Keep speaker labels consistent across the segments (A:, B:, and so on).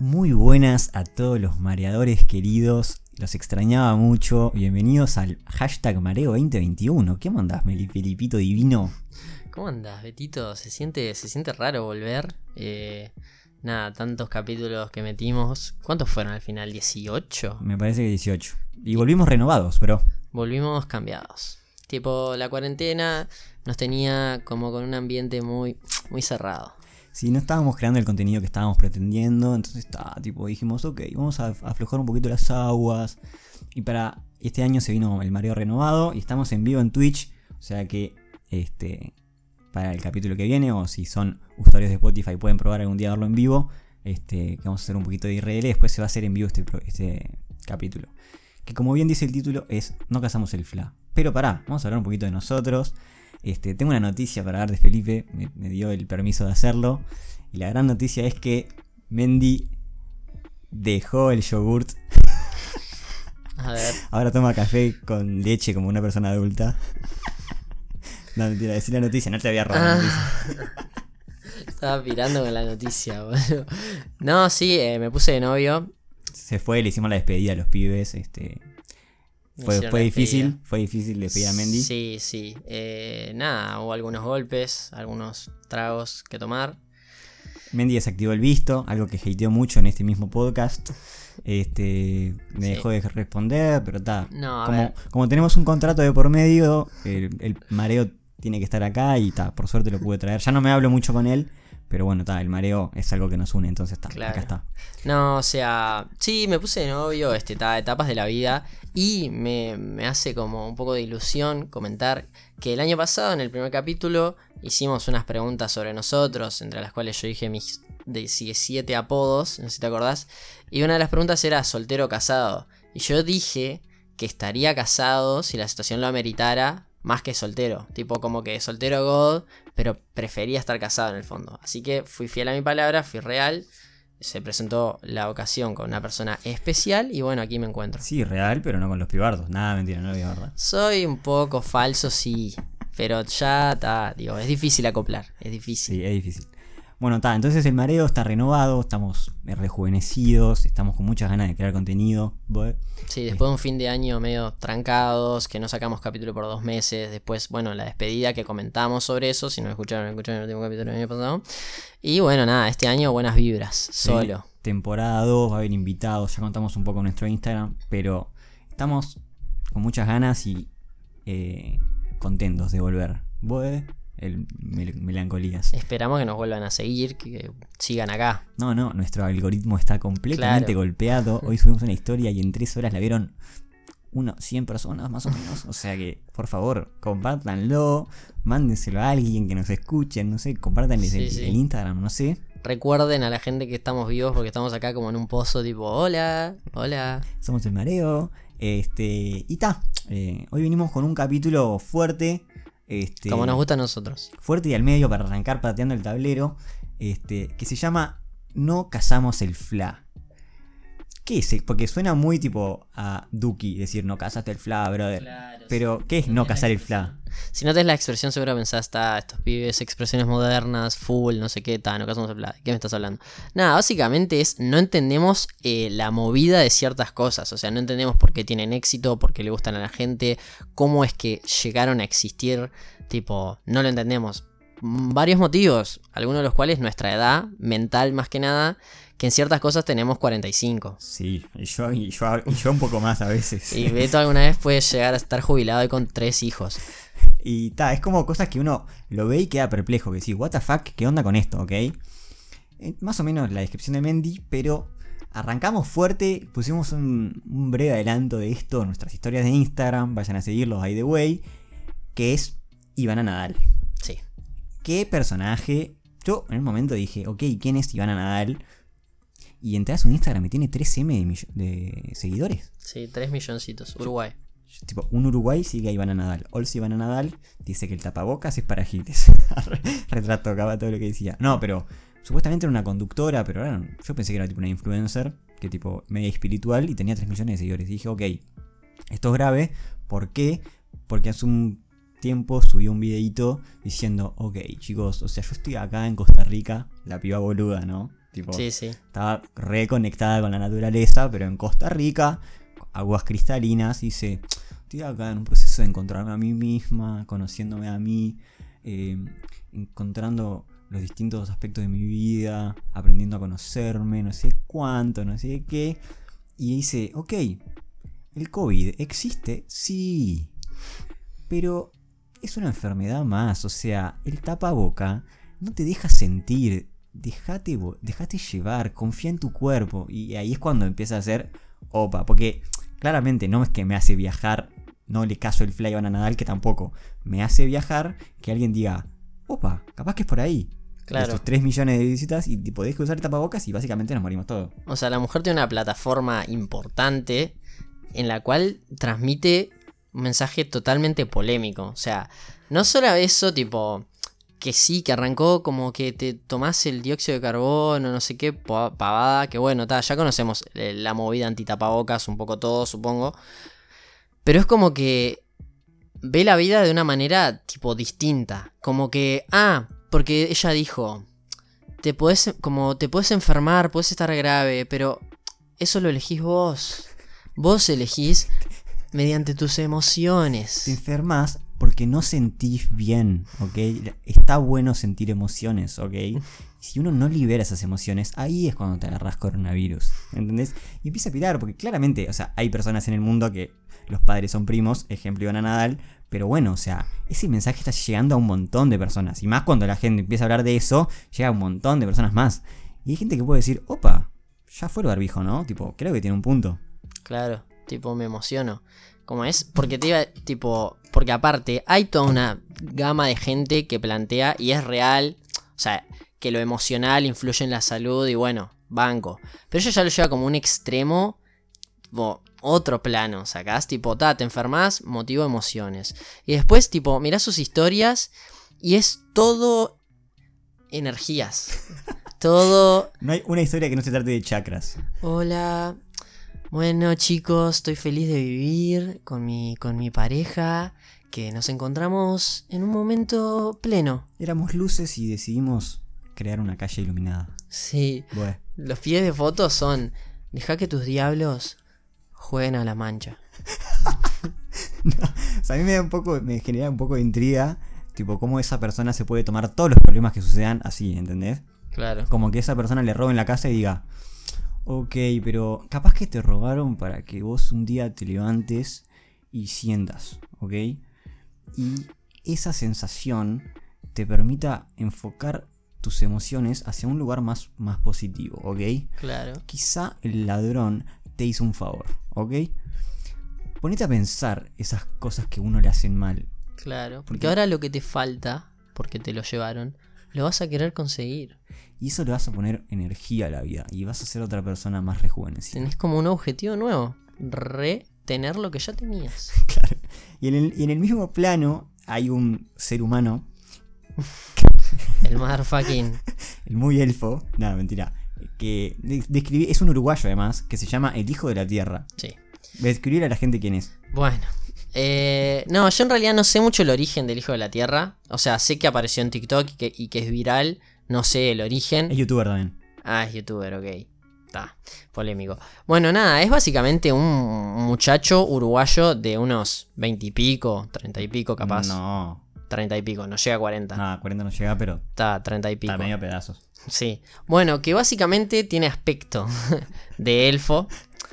A: Muy buenas a todos los mareadores queridos. Los extrañaba mucho. Bienvenidos al hashtag Mareo 2021. ¿Qué mandás, Meli Felipito Divino?
B: ¿Cómo andas, Betito? Se siente, se siente raro volver. Eh, nada, tantos capítulos que metimos. ¿Cuántos fueron al final? ¿18?
A: Me parece que 18. Y volvimos renovados, pero.
B: Volvimos cambiados. Tipo, la cuarentena nos tenía como con un ambiente muy, muy cerrado.
A: Sí, no estábamos creando el contenido que estábamos pretendiendo, entonces está, tipo, dijimos, ok, vamos a aflojar un poquito las aguas. Y para este año se vino el mareo renovado y estamos en vivo en Twitch, o sea que este para el capítulo que viene o si son usuarios de Spotify pueden probar algún día verlo en vivo, este que vamos a hacer un poquito de IRL, después se va a hacer en vivo este, este capítulo. Que como bien dice el título es No cazamos el FLA. Pero pará, vamos a hablar un poquito de nosotros. Este, tengo una noticia para dar de Felipe, me, dio el permiso de hacerlo. Y la gran noticia es que Mendy dejó el yogurt.
B: A ver.
A: Ahora toma café con leche como una persona adulta. No, mentira, decir la noticia, no te había robado la noticia.
B: Estaba pirando con la noticia, boludo. No, sí, eh, me puse de novio.
A: Se fue, le hicimos la despedida a los pibes. Este, fue, difícil, fue difícil despedir a Mendy.
B: Sí, sí. Eh, nada, hubo algunos golpes, algunos tragos que tomar.
A: Mendy desactivó el visto, algo que hateó mucho en este mismo podcast. Este, me dejó de responder, pero está. como, como tenemos un contrato de por medio, el, mareo tiene que estar acá y está, por suerte lo pude traer. Ya no me hablo mucho con él, pero bueno, está, el mareo es algo que nos une, entonces está, acá está.
B: No, o sea, sí, me puse de novio, este, etapas de la vida. Y me, hace como un poco de ilusión comentar que el año pasado, en el primer capítulo, hicimos unas preguntas sobre nosotros, entre las cuales yo dije mis 17 apodos, no sé si te acordás. Y una de las preguntas era soltero o casado. Y yo dije que estaría casado si la situación lo ameritara, más que soltero. Tipo como que soltero God, pero prefería estar casado en el fondo. Así que fui fiel a mi palabra, fui real se presentó la ocasión con una persona especial y bueno, aquí me encuentro.
A: Sí, real, pero no con los pibardos. Nada, mentira, no lo verdad.
B: Soy un poco falso, sí, pero ya está, digo, es difícil acoplar, es difícil.
A: Sí, es difícil. Bueno, está, entonces el mareo está renovado, estamos rejuvenecidos, estamos con muchas ganas de crear contenido.
B: Sí, después de un fin de año medio trancados, que no sacamos capítulo por dos meses, después, bueno, la despedida que comentamos sobre eso, si no escucharon, escucharon el último capítulo del año pasado. Y bueno, nada, este año buenas vibras, solo.
A: temporada 2, va a haber invitados, ya contamos un poco en nuestro Instagram, pero estamos con muchas ganas y eh, contentos de volver. ¿Vos? El melancolías.
B: Esperamos que nos vuelvan a seguir, que sigan acá.
A: No, no, nuestro algoritmo está completamente golpeado. Hoy subimos una historia y en tres horas la vieron uno, 100 personas más o menos. O sea que, por favor, compártanlo, mándenselo a alguien que nos escuche, no sé, compártanles el, Instagram, no sé.
B: Recuerden a la gente que estamos vivos porque estamos acá como en un pozo tipo, hola, hola.
A: Somos el mareo. Este, y ta, eh, hoy venimos con un capítulo fuerte este,
B: Como nos gusta a nosotros.
A: Fuerte y al medio para arrancar pateando el tablero. Este, que se llama No cazamos el fla. ¿Qué es? Porque suena muy tipo a Duki decir no cazaste el fla, brother. Pero, ¿qué es no cazar el fla?
B: Si no tenés la expresión, seguro pensás, está, estos pibes, expresiones modernas, full, no sé qué, el fla. ¿Qué me estás hablando? Nada, básicamente es, no entendemos eh, la movida de ciertas cosas. O sea, no entendemos por qué tienen éxito, por qué le gustan a la gente, cómo es que llegaron a existir. Tipo, no lo entendemos. Varios motivos, algunos de los cuales nuestra edad, mental más que nada, que en ciertas cosas tenemos 45.
A: Sí, y yo, y yo, un poco más a veces.
B: Y Beto alguna vez puede llegar a estar jubilado y con tres hijos.
A: Y ta, es como cosas que uno lo ve y queda perplejo, que sí, what the fuck, ¿qué onda con esto, ok? Eh, más o menos la descripción de Mendy, pero arrancamos fuerte, pusimos un, breve adelanto de esto en nuestras historias de Instagram, vayan a seguirlos by the way, que es Ivana Nadal.
B: Sí.
A: ¿Qué personaje? Yo en un momento dije, ok, ¿quién es Ivana Nadal? Y entré a su Instagram y tiene 3M de, seguidores.
B: Sí, 3 milloncitos. Uruguay.
A: Tipo, un Uruguay sigue a Ivana Nadal. Olsi Ivana Nadal dice que el tapabocas es para giles. Retrato acaba todo lo que decía. No, pero supuestamente era una conductora, pero ahora yo pensé que era tipo una influencer, que tipo media espiritual y tenía 3 millones de seguidores. Y dije, ok, esto es grave. ¿Por qué? Porque hace un tiempo subió un videito diciendo, ok chicos, o sea, yo estoy acá en Costa Rica, la piba boluda, ¿no? Tipo,
B: Sí, sí.
A: estaba reconectada con la naturaleza, pero en Costa Rica, aguas cristalinas, dice, estoy acá en un proceso de encontrarme a mí misma, conociéndome a mí, eh, encontrando los distintos aspectos de mi vida, aprendiendo a conocerme, no sé cuánto, no sé qué. Y dice, ok, ¿el COVID existe? Sí. Pero es una enfermedad más, o sea, el tapaboca no te deja sentir, dejate, llevar, confía en tu cuerpo. Y ahí es cuando empieza a ser opa, porque claramente no es que me hace viajar, no le caso el fly a Nadal, que tampoco. Me hace viajar que alguien diga, opa, capaz que es por ahí.
B: Claro.
A: Estos 3 millones de visitas y podés usar tapabocas y básicamente nos morimos todos.
B: O sea, la mujer tiene una plataforma importante en la cual transmite un mensaje totalmente polémico. O sea, no solo eso, tipo, que sí, que arrancó como que te tomás el dióxido de carbono, no sé qué pa- pavada, que bueno, ta, ya conocemos eh, la movida antitapabocas un poco todo, supongo. Pero es como que ve la vida de una manera tipo distinta. Como que, ah, porque ella dijo, te podés, como te puedes enfermar, puedes estar grave, pero eso lo elegís vos. Vos elegís mediante tus
A: Te
B: emociones.
A: enfermas porque no sentís bien, ¿ok? Está bueno sentir emociones, ¿ok? Si uno no libera esas emociones, ahí es cuando te agarras coronavirus, ¿entendés? Y empieza a pirar, porque claramente, o sea, hay personas en el mundo que los padres son primos, ejemplo Ivana Nadal, pero bueno, o sea, ese mensaje está llegando a un montón de personas, y más cuando la gente empieza a hablar de eso, llega a un montón de personas más. Y hay gente que puede decir, opa, ya fue el barbijo, ¿no? Tipo, creo que tiene un punto.
B: Claro, tipo, me emociono. Como es, porque te iba, tipo, porque aparte hay toda una gama de gente que plantea y es real, o sea, que lo emocional influye en la salud y bueno, banco. Pero ella ya lo lleva como un extremo, tipo, otro plano, sacás, tipo, ta, te enfermas, motivo emociones. Y después, tipo, mirás sus historias y es todo energías. todo
A: No hay una historia que no se trate de chakras.
B: Hola. Bueno chicos, estoy feliz de vivir con mi, con mi pareja, que nos encontramos en un momento pleno.
A: Éramos luces y decidimos crear una calle iluminada.
B: Sí,
A: Bueno,
B: los pies de fotos son, deja que tus diablos jueguen a la mancha.
A: o sea, a mí me da un poco, me genera un poco de intriga, tipo cómo esa persona se puede tomar todos los problemas que sucedan así, ¿entendés?
B: Claro.
A: Como que esa persona le roben la casa y diga, ok, pero capaz que te robaron para que vos un día te levantes y sientas, ¿ok? Y esa sensación te permita enfocar tus emociones hacia un lugar más, más positivo, ¿ok?
B: Claro.
A: quizá el ladrón te hizo un favor, ¿ok? Ponete a pensar esas cosas que uno le hacen mal.
B: Claro. Porque ahora lo que te falta, porque te lo llevaron, lo vas a querer conseguir.
A: Y eso le vas a poner energía a la vida. Y vas a ser otra persona más rejuvenecida.
B: Tenés como un objetivo nuevo. Retener lo que ya tenías.
A: Claro. Y en, el, y en el mismo plano hay un ser humano,
B: El motherfucking.
A: el muy elfo, nada, mentira, que de- describí- es un uruguayo además, que se llama El Hijo de la Tierra.
B: Sí.
A: Describir a la gente quién es.
B: Bueno. Eh, no, yo en realidad no sé mucho el origen del Hijo de la Tierra. O sea, sé que apareció en TikTok y que, y que es viral. No sé el origen.
A: Es youtuber también.
B: Ah, es youtuber, ok. Está, polémico. Bueno, nada, es básicamente un muchacho uruguayo de unos 20 y pico, 30 y pico capaz.
A: No,
B: 30 y pico, no llega a 40.
A: nada, 40 no llega, pero
B: Está, 30 y pico.
A: está medio pedazos.
B: Sí. Bueno, que básicamente tiene aspecto de elfo.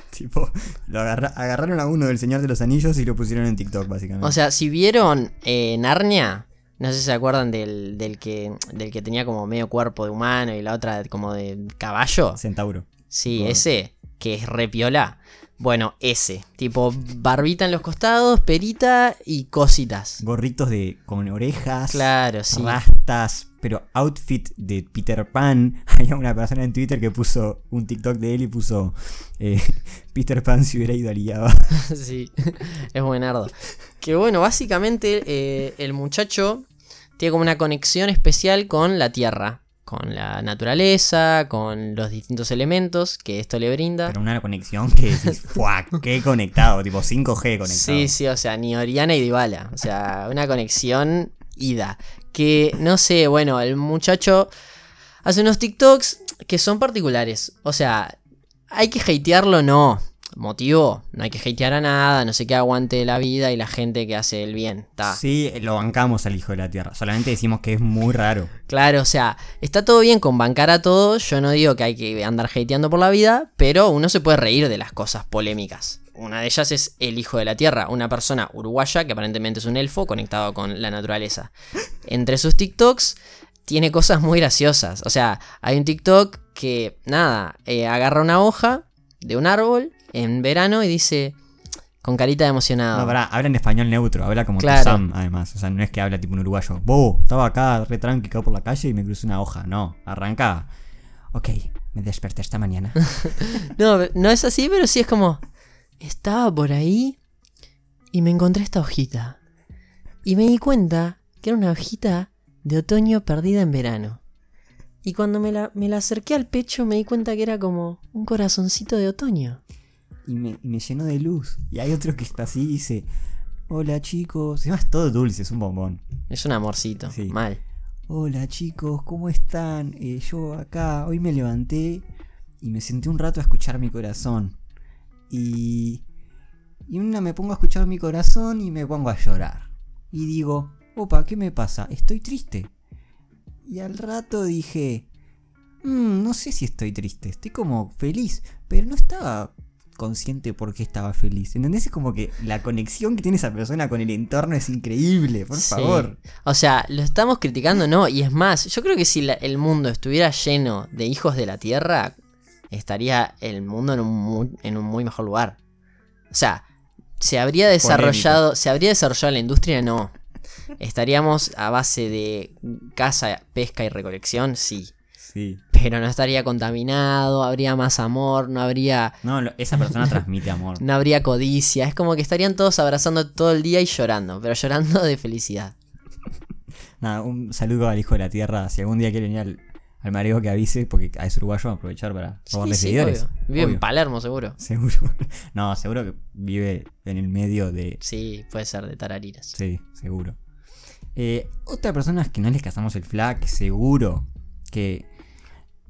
A: Tipo, lo agarra- agarraron a uno del Señor de los Anillos y lo pusieron en TikTok, básicamente.
B: O sea, si vieron eh, Narnia, no sé si se acuerdan del, del, que, del que tenía como medio cuerpo de humano y la otra como de caballo.
A: Centauro.
B: Sí, ese, que es repiola. Bueno, ese. Tipo, barbita en los costados, perita y cositas.
A: Gorritos de con orejas,
B: Claro, sí.
A: rastas, pero outfit de Peter Pan. Había una persona en Twitter que puso un TikTok de él y puso eh, Peter Pan si hubiera ido al IABA.
B: sí, es buenardo. Que bueno, básicamente eh, el muchacho tiene como una conexión especial con la tierra, con la naturaleza, con los distintos elementos que esto le brinda.
A: Pero una conexión que decís. ¡Qué conectado! Tipo 5G conectado.
B: Sí, sí, o sea, ni Oriana y Dybala. O sea, una conexión ida. Que, no sé, bueno, el muchacho hace unos TikToks que son particulares. O sea, hay que hatearlo, no. Motivo, no hay que hatear a nada, no sé qué aguante la vida y la gente que hace el bien. Ta.
A: Sí, lo bancamos al hijo de la tierra. Solamente decimos que es muy raro.
B: Claro, o sea, está todo bien con bancar a todos. Yo no digo que hay que andar hateando por la vida, pero uno se puede reír de las cosas polémicas. Una de ellas es El Hijo de la Tierra, una persona uruguaya que aparentemente es un elfo conectado con la naturaleza. Entre sus TikToks tiene cosas muy graciosas. O sea, hay un TikTok que, nada, eh, agarra una hoja de un árbol en verano y dice con carita de emocionado.
A: No, pará, habla en español neutro, habla como
B: Claro.
A: tu Sam, además. O sea, no es que habla tipo un uruguayo. Bo, estaba acá re tranqui acá por la calle y me crucé una hoja. No, arranca. Ok, me desperté esta mañana.
B: No, no es así, pero sí es como. Estaba por ahí y me encontré esta hojita. Y me di cuenta que era una hojita de otoño perdida en verano. Y cuando me la, me la acerqué al pecho me di cuenta que era como un corazoncito de otoño.
A: Y, me, y me llenó de luz. Y hay otro que está así y dice: Hola chicos. Además, es todo dulce, es un bombón.
B: Es un amorcito.
A: Sí.
B: Mal.
A: Hola chicos, ¿cómo están? Eh, yo acá, hoy me levanté y me senté un rato a escuchar mi corazón. Y. Y una me pongo a escuchar mi corazón y me pongo a llorar. Y digo, opa, ¿qué me pasa? Estoy triste. Y al rato dije, "Mm, no sé si estoy triste, estoy como feliz, pero no estaba consciente por qué estaba feliz. ¿Entendés? Es como que la conexión que tiene esa persona con el entorno es increíble, por
B: Sí.
A: favor.
B: O sea, lo estamos criticando, no. Y es más, yo creo que si la- el mundo estuviera lleno de hijos de la tierra, estaría el mundo en un muy, en un muy mejor lugar. O sea, se habría desarrollado, se habría desarrollado la industria, no. Estaríamos a base de caza, pesca y recolección, sí.
A: Sí.
B: Pero no estaría contaminado, habría más amor, no habría,
A: No, lo- esa persona transmite amor.
B: no habría codicia. Es como que estarían todos abrazando todo el día y llorando, pero llorando de felicidad.
A: Nada, un saludo al hijo de la tierra. Si algún día quiere venir al, al mareo que avise, porque es uruguayo, aprovechar para robarle
B: Sí, sí,
A: seguidores.
B: obvio. Vive en. Palermo, seguro.
A: Seguro. No, seguro que vive en el medio de.
B: Sí, puede ser de Tarariras.
A: Sí, seguro. Eh, otra persona es que no les casamos el flag, seguro que,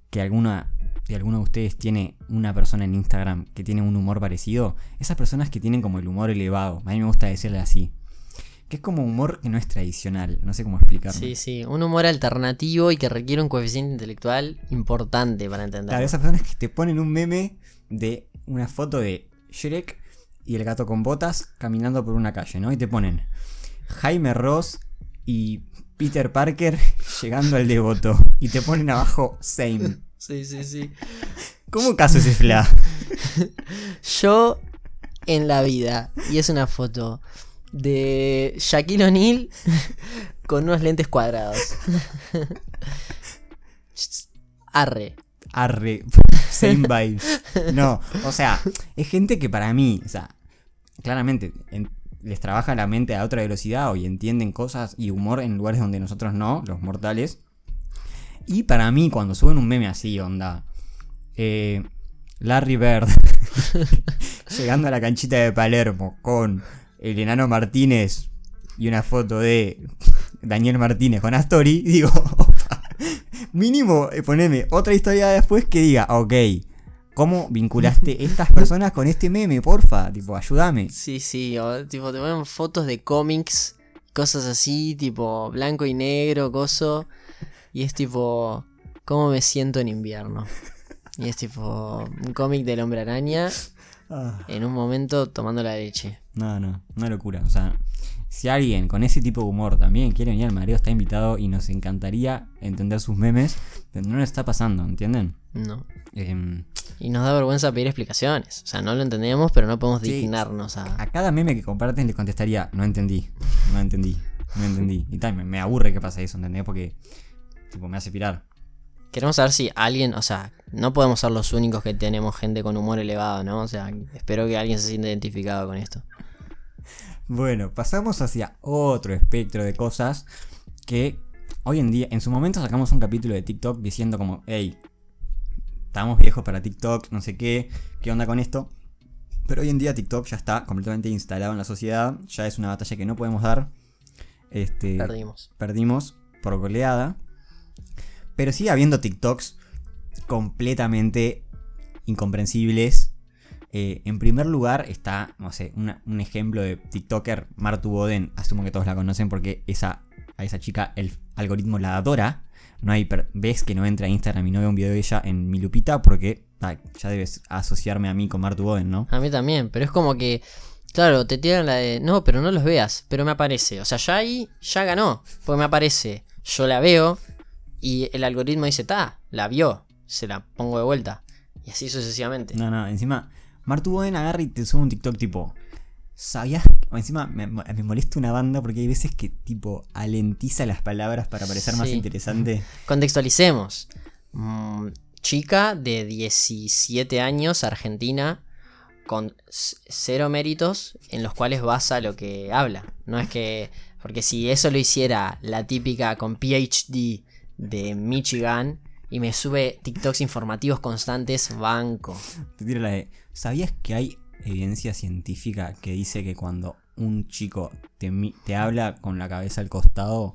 A: que alguna de alguno de ustedes tiene una persona en Instagram que tiene un humor parecido. Esas personas que tienen como el humor elevado. A mí me gusta decirle así. Que es como humor que no es tradicional. No sé cómo explicarlo.
B: Sí, sí, un humor alternativo y que requiere un coeficiente intelectual importante para entender.
A: Claro, esas personas que te ponen un meme de una foto de Shrek y el gato con botas caminando por una calle, ¿no? Y te ponen Jaime Ross y Peter Parker llegando al devoto. Y te ponen abajo same.
B: Sí, sí, sí.
A: ¿Cómo caso ese fla?
B: Yo en la vida, y es una foto de Shaquille O'Neal con unos lentes cuadrados. Arre.
A: Arre, same vibes. No, o sea, es gente que para mí, o sea, claramente en- les trabaja la mente a otra velocidad y entienden cosas y humor en lugares donde nosotros no, los mortales. Y para mí, cuando suben un meme así, onda, eh, Larry Bird llegando a la canchita de Palermo con el enano Martínez y una foto de Daniel Martínez con Astori, digo, mínimo eh, poneme otra historia después que diga, ok, ¿cómo vinculaste estas personas con este meme? Porfa, tipo, ayúdame.
B: Sí, sí, o, tipo te ponen fotos de cómics, cosas así, tipo blanco y negro, coso. Y es tipo, ¿cómo me siento en invierno? Y es tipo un cómic del hombre araña
A: Ah,
B: en un momento tomando la leche.
A: no, no, una locura. O sea, si alguien con ese tipo de humor también quiere venir al mareo, está invitado y nos encantaría entender sus memes, pero no lo está pasando, ¿entienden?
B: No.
A: Em,
B: Y nos da vergüenza pedir explicaciones. O sea, no lo entendemos, pero no podemos
A: Sí.
B: dignarnos a...
A: a cada meme que comparten les contestaría, no entendí, no entendí, no entendí. Y tal, me, me aburre que pasa eso, ¿entendés? Porque, tipo, me hace pirar.
B: Queremos saber si alguien, o sea, no podemos ser los únicos que tenemos gente con humor elevado, ¿no? O sea, espero que alguien se sienta identificado con esto.
A: Bueno, pasamos hacia otro espectro de cosas que hoy en día, en su momento sacamos un capítulo de TikTok diciendo como, hey, estamos viejos para TikTok, no sé qué, qué onda con esto. Pero hoy en día TikTok ya está completamente instalado en la sociedad, ya es una batalla que no podemos dar. Este,
B: Perdimos.
A: perdimos por goleada. Pero sigue habiendo TikToks completamente incomprensibles. Eh, en primer lugar está, no sé, una- un ejemplo de TikToker, Martu Boden, asumo que todos la conocen porque esa, a esa chica el algoritmo la adora. No hay ves que no entra a Instagram y no ve un video de ella en mi lupita porque ya debes asociarme a mí con Martu Boden, ¿no?
B: A mí también, pero es como que, claro, te tiran la de, no, pero no los veas, pero me aparece. O sea, ya ahí, ya ganó, porque me aparece. Yo la veo y el algoritmo dice, ta, la vio, se la pongo de vuelta. Y así sucesivamente.
A: No, no, encima, Martu Boden agarra y te sube un TikTok tipo. ¿Sabías? o Encima me, me molesta una banda porque hay veces que tipo alentiza las palabras para parecer más interesante.
B: Contextualicemos. Mm, chica de 17 años, argentina, con cero méritos en los cuales basa lo que habla. No es que. Porque si eso lo hiciera la típica con PhD de Michigan y me sube TikToks informativos constantes, banco.
A: Te tiro la de. ¿Sabías que hay evidencia científica que dice que cuando un chico te, te habla con la cabeza al costado,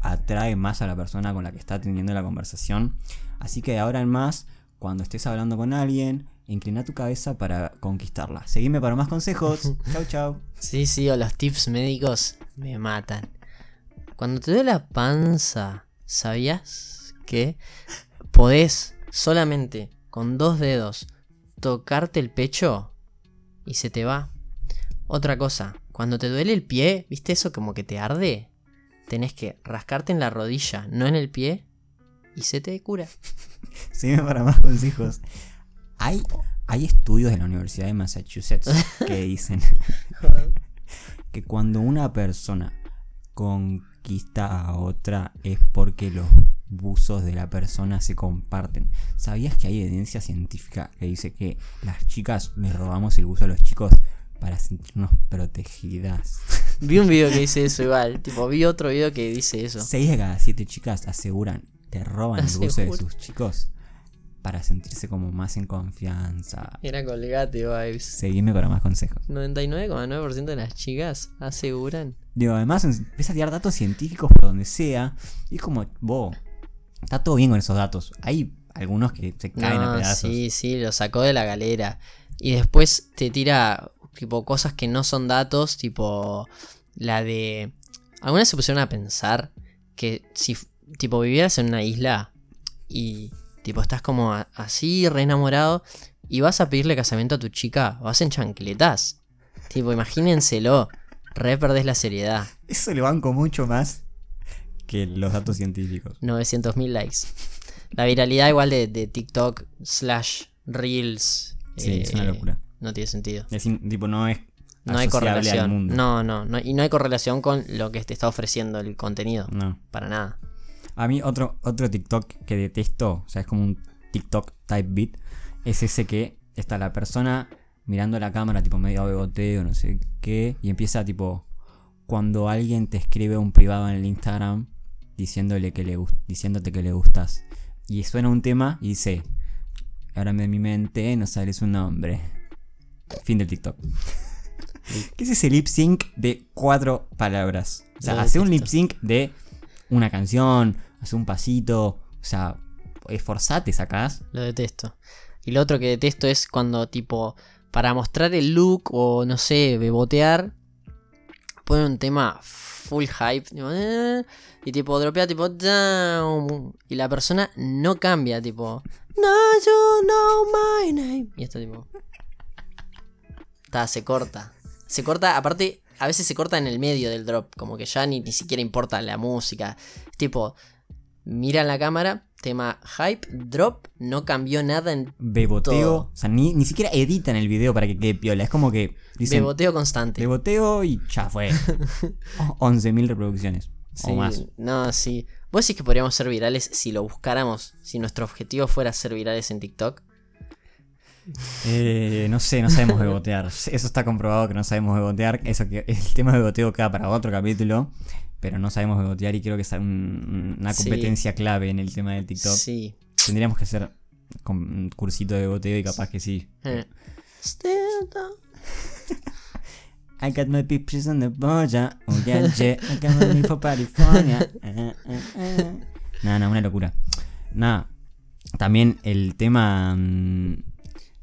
A: atrae más a la persona con la que está teniendo la conversación? Así que de ahora en más, cuando estés hablando con alguien, inclina tu cabeza para conquistarla. Seguime para más consejos. chau, chau.
B: Sí, sí, o los tips médicos me matan. Cuando te duele la panza, ¿sabías que podés solamente con dos dedos tocarte el pecho y se te va? Otra cosa, cuando te duele el pie, ¿viste eso como que te arde? Tenés que rascarte en la rodilla, no en el pie, y se te cura.
A: Seguime para más consejos. Hay, hay estudios de la Universidad de Massachusetts que dicen que cuando una persona conquista a otra es porque los buzos de la persona se comparten. ¿Sabías que hay evidencia científica que dice que las chicas le robamos el buzo a los chicos para sentirnos protegidas?
B: Vi un video que dice eso igual, tipo, vi otro video que dice eso.
A: 6 de cada 7 chicas aseguran que roban el buzo de sus chicos para sentirse como más en confianza.
B: Era colgate vibes.
A: Seguime para más consejos.
B: 99,9% de las chicas aseguran.
A: Digo, además empieza a tirar datos científicos por donde sea. Y es como, vos, está todo bien con esos datos. Hay algunos que se caen a pedazos.
B: sí, sí, lo sacó de la galera. Y después te tira tipo cosas que no son datos, tipo la de... ¿Alguna vez se pusieron a pensar que si tipo vivieras en una isla y tipo estás como así, re enamorado, y vas a pedirle casamiento a tu chica, vas en chancletas? Tipo, imagínenselo, re perdés la seriedad.
A: Eso le banco mucho más que los datos científicos.
B: 900.000 likes. La viralidad igual de, de TikTok slash Reels.
A: Sí, es una
B: eh,
A: locura.
B: No tiene sentido.
A: Es in- tipo, no es
B: No hay
A: al
B: correlación.
A: mundo.
B: No, no, no. Y no hay correlación con lo que te está ofreciendo el contenido.
A: No.
B: Para nada.
A: A mí otro, otro TikTok que detesto, o sea, es como un TikTok type beat, es ese que está la persona mirando la cámara, tipo medio beboteo, no sé qué, y empieza tipo, cuando alguien te escribe un privado en el Instagram diciéndole que le diciéndote que le gustas, y suena un tema y dice, ahora de mi mente no sale su nombre. Fin del TikTok. ¿Qué es ese lip sync de cuatro palabras? O sea, hace un lip sync de una canción, hace un pasito, o sea, esforzate, sacás.
B: Lo detesto. Y lo otro que detesto es cuando, tipo, para mostrar el look o no sé, bebotear, pone un tema full hype. tipo, "Eh", y tipo, dropea tipo. Y la persona no cambia, tipo, no, you know my name. Y está tipo. Está, se corta. Se corta, aparte, a veces se corta en el medio del drop. Como que ya ni, ni siquiera importa la música. Tipo, mira la cámara, tema hype, drop, no cambió nada en
A: Beboteo,
B: Todo.
A: o sea, ni, ni siquiera editan el video para que quede piola. Es como que dicen
B: beboteo constante.
A: beboteo y ya fue. Oh, 11.000 reproducciones
B: Sí,
A: o más.
B: No, sí. ¿Vos decís que podríamos ser virales si lo buscáramos? Si nuestro objetivo fuera ser virales en TikTok.
A: Eh, no sé, no sabemos bebotear. Eso está comprobado que no sabemos bebotear. Eso que el tema de beboteo queda para otro capítulo. Pero no sabemos bebotear y creo que es un- una
B: Sí.
A: competencia clave en el tema del TikTok.
B: Sí.
A: Tendríamos que hacer un cursito de beboteo y capaz que sí.
B: Eh. Still don't-
A: I got my pictures on the boya. Oh yeah, yeah. I got money for California. Eh, eh, no, una locura. nada. También el tema. mm,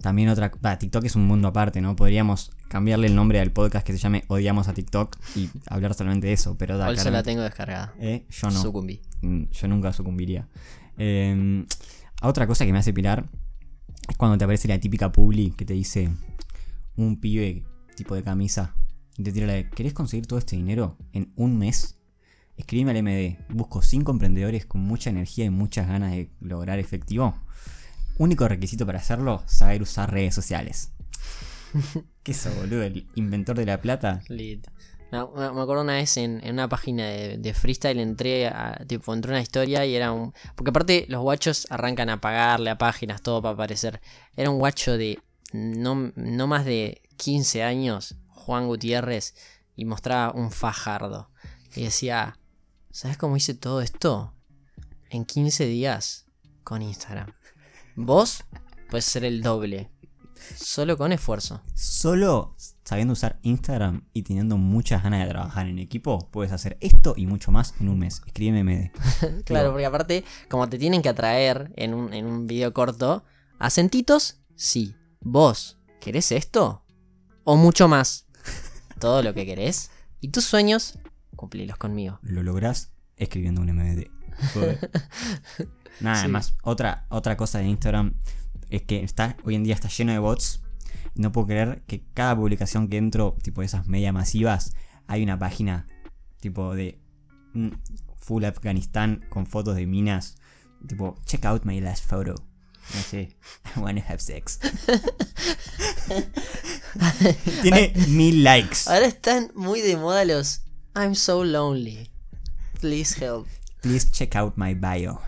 A: También otra. va, TikTok es un mundo aparte, ¿no? Podríamos cambiarle el nombre al podcast que se llame Odiamos a TikTok y hablar solamente de eso, pero da.
B: Eso la tengo descargada.
A: ¿Eh? Yo no.
B: Sucumbí.
A: Mm, Yo nunca sucumbiría. Eh, otra cosa que me hace pirar es cuando te aparece la típica publi que te dice un pibe tipo de camisa y te tira la de ¿Querés conseguir todo este dinero en un mes? Escribime al MD. Busco 5 emprendedores con mucha energía y muchas ganas de lograr efectivo. Único requisito para hacerlo, saber usar redes sociales. ¿Qué eso, boludo? ¿El inventor de la plata?
B: Lit. Me, acuerdo una vez en, en una página de, de freestyle entré a, tipo, entré a una historia y era un. Porque aparte los guachos arrancan a pagarle a páginas, todo para aparecer. Era un guacho de no, no más de 15 años, Juan Gutiérrez, y mostraba un fajardo. Y decía, ¿sabes cómo hice todo esto? En 15 días con Instagram. Vos puedes ser el doble. Solo con esfuerzo.
A: Solo sabiendo usar Instagram y teniendo muchas ganas de trabajar en equipo, puedes hacer esto y mucho más en un mes. Escríbeme MD.
B: Claro, porque aparte, como te tienen que atraer en un, en un video corto, acentitos, sí. Vos, ¿querés esto? O mucho más. Todo lo que querés. Y tus sueños, cumplilos conmigo.
A: Lo lográs escribiendo un MD. Nada,
B: Sí.
A: además, otra, otra cosa de Instagram es que está, hoy en día está lleno de bots. No puedo creer que cada publicación que entro, tipo de esas media masivas, hay una página tipo de mm, full Afganistán con fotos de minas. Tipo, check out my last photo. No sé, I wanna have sex. Tiene mil likes.
B: Ahora están muy de moda los I'm so lonely. Please help.
A: Please check out my bio.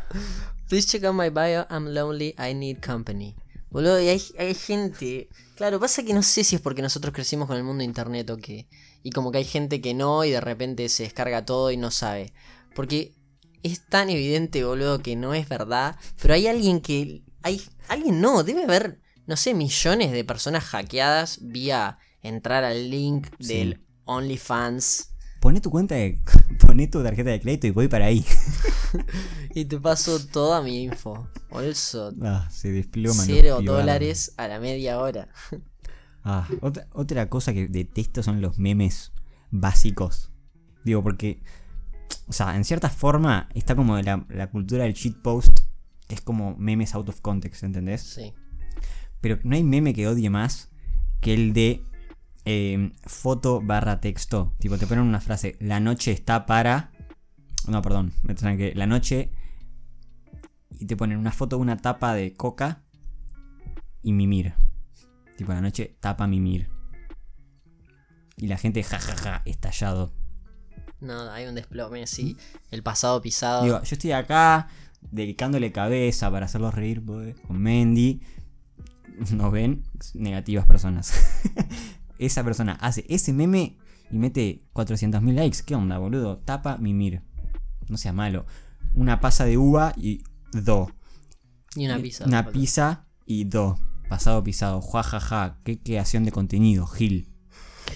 B: Please check out my bio. I'm lonely. I need company. Boludo, y hay, hay gente. Claro, pasa que no sé si es porque nosotros crecimos con el mundo de internet o qué. Y como que hay gente que no y de repente se descarga todo y no sabe. Porque es tan evidente, boludo, que no es verdad. Pero hay alguien que. Hay. Alguien no, debe haber, no sé, millones de personas hackeadas vía entrar al link
A: Sí.
B: del OnlyFans.
A: Poné tu cuenta de. Poné tu tarjeta de crédito y voy para ahí.
B: Y te paso toda mi info. Also,
A: Ah, se desploman.
B: Cero dólares a la media hora.
A: Ah, otra, otra cosa que detesto son los memes básicos. Digo, porque. O sea, en cierta forma está como la, la cultura del shitpost. que Es como memes out of context, ¿entendés?
B: Sí.
A: Pero no hay meme que odie más que el de eh, foto barra texto. Tipo, te ponen una frase, la noche está para... No, perdón, me que la noche... Y te ponen una foto de una tapa de coca y mimir. Tipo, la noche tapa mimir. Y la gente jajaja, estallado.
B: No, hay un desplome, sí. El pasado pisado.
A: Digo, yo estoy acá dedicándole cabeza para hacerlos reír pues, con Mendy. Nos ven negativas personas. Esa persona hace ese meme y mete 400.000 likes. ¿Qué onda, boludo? Tapa mimir. No sea malo. Una pasa de uva y do.
B: y una pizza.
A: Una pizza y do. Pasado pisado. Juajaja. Qué creación de contenido, Gil.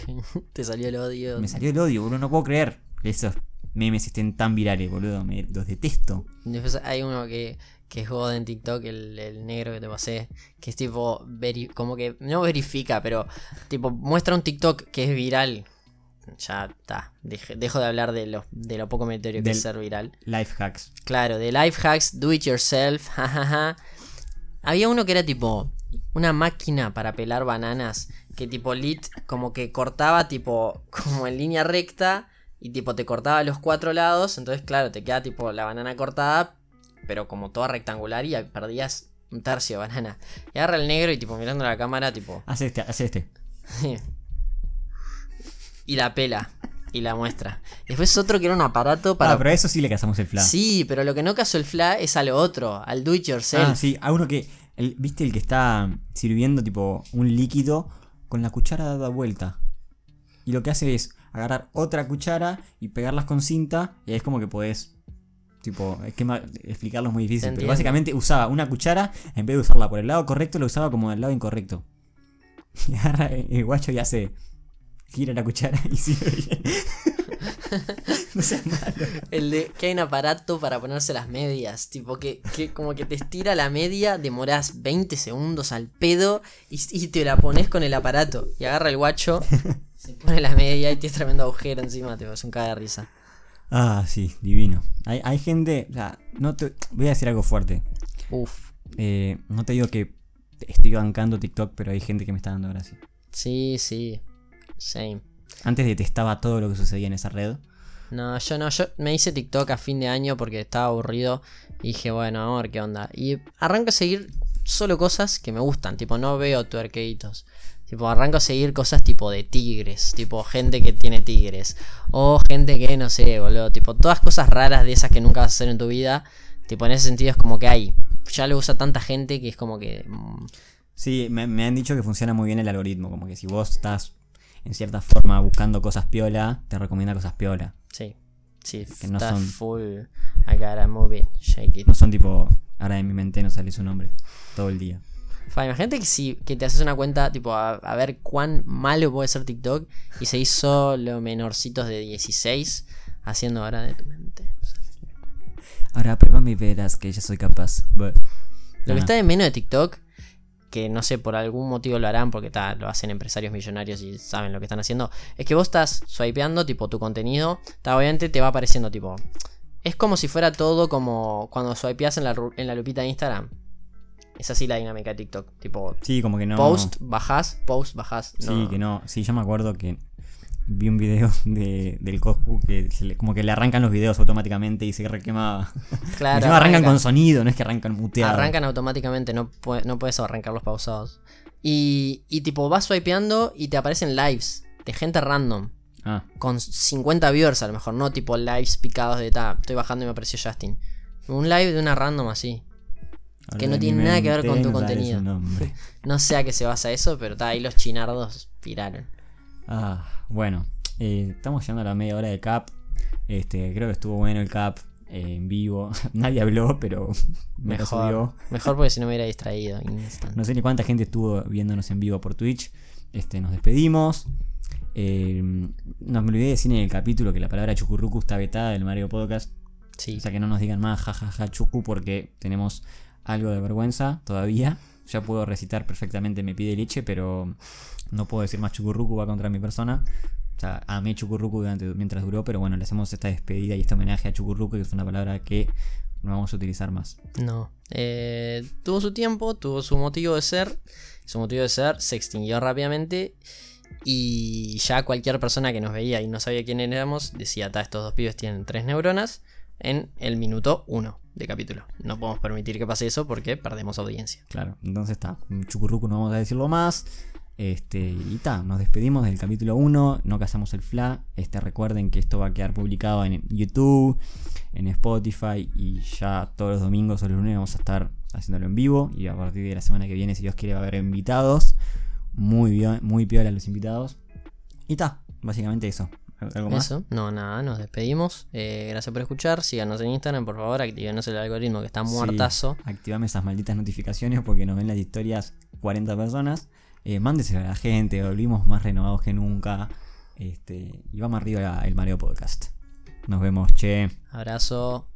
B: Te salió el odio.
A: Me salió el odio, boludo. No puedo creer esos memes estén tan virales, boludo. Me, los detesto.
B: Después hay uno que, que es God en TikTok, el, el negro que te pasé, que es tipo, veri- como que no verifica, pero tipo muestra un TikTok que es viral. Ya está, dejo de hablar de lo, de lo poco meritorio que es ser viral.
A: Life hacks.
B: Claro, de life hacks, do it yourself, jajaja. Había uno que era tipo una máquina para pelar bananas que tipo lit como que cortaba tipo como en línea recta y tipo te cortaba los cuatro lados, entonces claro, te queda tipo la banana cortada, pero como toda rectangular y perdías un tercio de banana. Y agarra el negro y tipo mirando la cámara tipo
A: Hace este, hace este.
B: y la pela y la muestra. Después otro que era un aparato para
A: Ah, pero a eso sí le cazamos el flash.
B: Sí, pero lo que no casó el fla es a lo otro, al do it yourself.
A: Ah, sí, a uno que. el- ¿Viste el que está sirviendo tipo un líquido con la cuchara dada vuelta? Y lo que hace es agarrar otra cuchara y pegarlas con cinta. Y ahí es como que podés. Tipo, es que explicarlo es muy difícil. Pero básicamente usaba una cuchara, en vez de usarla por el lado correcto, lo usaba como del lado incorrecto. Y agarra el guacho y hace. Gira la cuchara y sirve bien. No seas malo.
B: El de que hay un aparato para ponerse las medias. Tipo que, que como que te estira la media, demoras 20 segundos al pedo y, y te la pones con el aparato. Y agarra el guacho, se pone la media y tienes tremendo agujero encima, te vas un caga de risa.
A: Ah, sí, divino. Hay, hay gente, o sea, no te, voy a decir algo fuerte.
B: Uf.
A: Eh, no te digo que estoy bancando TikTok, pero hay gente que me está dando gracia.
B: Sí, sí. Same.
A: Antes detestaba todo lo que sucedía en esa red.
B: No, yo no, yo me hice TikTok a fin de año porque estaba aburrido y dije, bueno, vamos a ver qué onda. Y arranco a seguir solo cosas que me gustan, tipo, no veo tuerqueitos. Tipo, arranco a seguir cosas tipo de tigres, tipo gente que tiene tigres. O gente que, no sé, boludo, tipo, todas cosas raras de esas que nunca vas a hacer en tu vida. Tipo, en ese sentido es como que hay. Ya lo usa tanta gente que es como que... mm,
A: Sí, me, me han dicho que funciona muy bien el algoritmo. Como que si vos estás en cierta forma buscando cosas piola, te recomienda cosas piola.
B: sí. Sí,
A: Que no son-
B: full. I gotta move it, shake it.
A: No son tipo, ahora en mi mente no sale su nombre todo el día.
B: Fa, imagínate que si que te haces una cuenta, tipo, a, a ver cuán malo puede ser TikTok y se hizo los menorcitos de 16 haciendo ahora de tu mente.
A: Ahora pruébame y verás que ya soy capaz.
B: Lo que está de menos de TikTok, que no sé, por algún motivo lo harán porque ta, lo hacen empresarios millonarios y saben lo que están haciendo, es que vos estás swipeando, tipo, tu contenido, ta, obviamente te va apareciendo, tipo. Es como si fuera todo como cuando swipeas en la, en la lupita de Instagram. Es así la dinámica de TikTok. Tipo,
A: Sí, como que no.
B: post, bajás, post, bajás.
A: Sí, que no. Sí, yo me acuerdo que vi un video de, del Coscu que se le- como que le arrancan los videos automáticamente y se requemaba.
B: Claro,
A: arrancan
B: arranca.
A: con sonido, no es que arrancan muteados.
B: Arrancan automáticamente, no, pue- no puedes arrancarlos pausados. Y, y tipo, vas swipeando y te aparecen lives de gente random.
A: Ah,
B: Con 50 viewers a lo mejor, no tipo lives picados de ta, estoy bajando y me apareció Justin. Un live de una random así. Que no
A: en
B: tiene nada que ver con tu
A: no
B: contenido. No sé a qué se basa eso, pero ta, ahí los chinardos piraron.
A: Ah, bueno, eh, estamos llegando a la media hora de Cap. Este, creo que estuvo bueno el Cap eh, en vivo. Nadie habló, pero me
B: Mejor.
A: subió.
B: Mejor porque si no me hubiera distraído.
A: No sé ni cuánta gente estuvo viéndonos en vivo por Twitch. Este, nos despedimos. Eh, no me olvidé de decir en el capítulo que la palabra chucurrucu está vetada del Mario Podcast.
B: Sí.
A: O sea que no nos digan más jajaja chucu porque tenemos algo de vergüenza todavía. Ya puedo recitar perfectamente me pide leche, pero no puedo decir más chucurrucu va contra mi persona. O sea, amé chucurrucu durante, mientras duró, pero bueno, le hacemos esta despedida y este homenaje a chucurrucu, que es una palabra que no vamos a utilizar más.
B: No. Eh, tuvo su tiempo, tuvo su motivo de ser. Su motivo de ser se extinguió rápidamente. Y ya cualquier persona que nos veía y no sabía quién éramos decía: estos dos pibes tienen tres neuronas en el minuto uno de capítulo. No podemos permitir que pase eso porque perdemos audiencia.
A: Claro, entonces está. Chucurrucu no vamos a decirlo más. Este, y ta, nos despedimos del capítulo 1. No cazamos el FLA. Este, recuerden que esto va a quedar publicado en YouTube, en Spotify. Y ya todos los domingos o los lunes vamos a estar haciéndolo en vivo. Y a partir de la semana que viene, si Dios quiere, va a haber invitados. Muy bien, muy piola los invitados. Y ta, básicamente eso. ¿Algo más?
B: Eso, no, nada, nos despedimos. Eh, gracias por escuchar. Síganos en Instagram, por favor. Actívenos el algoritmo que está
A: Sí,
B: muertazo.
A: activame esas malditas notificaciones porque nos ven las historias 40 personas. Eh, mándeselo a la gente, volvimos más renovados que nunca. Este, y vamos arriba el Mario Podcast. Nos vemos, che.
B: Abrazo.